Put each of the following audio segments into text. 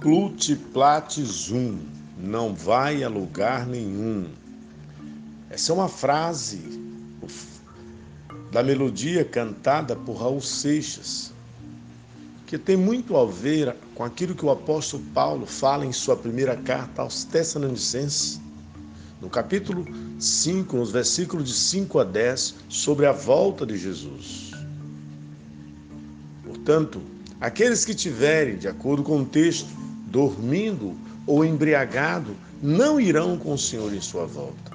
Plutiplat zum, não vai a lugar nenhum. Essa é uma frase da melodia cantada por Raul Seixas, que tem muito a ver com aquilo que o apóstolo Paulo fala em sua primeira carta aos Tessalonicenses, no capítulo 5, nos versículos de 5 a 10, sobre a volta de Jesus. Portanto, aqueles que tiverem, de acordo com o texto, dormindo ou embriagado, não irão com o Senhor em sua volta.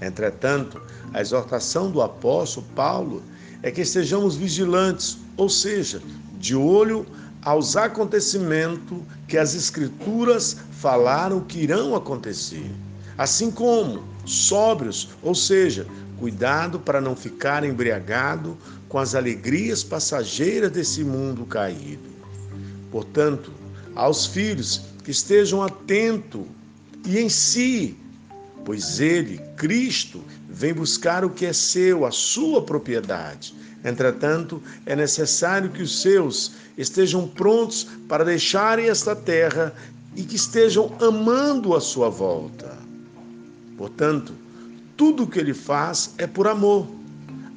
Entretanto, a exortação do apóstolo Paulo é que estejamos vigilantes, ou seja, de olho aos acontecimentos que as Escrituras falaram que irão acontecer. Assim como sóbrios, ou seja, cuidado para não ficar embriagado com as alegrias passageiras desse mundo caído. Portanto, aos filhos que estejam atentos e em si, pois ele, Cristo, vem buscar o que é seu, a sua propriedade. Entretanto, é necessário que os seus estejam prontos para deixarem esta terra e que estejam amando a sua volta. Portanto, tudo o que ele faz é por amor.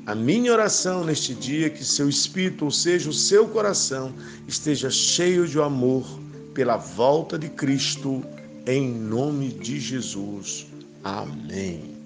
A minha oração neste dia é que seu espírito, ou seja, o seu coração, esteja cheio de amor pela volta de Cristo, em nome de Jesus. Amém.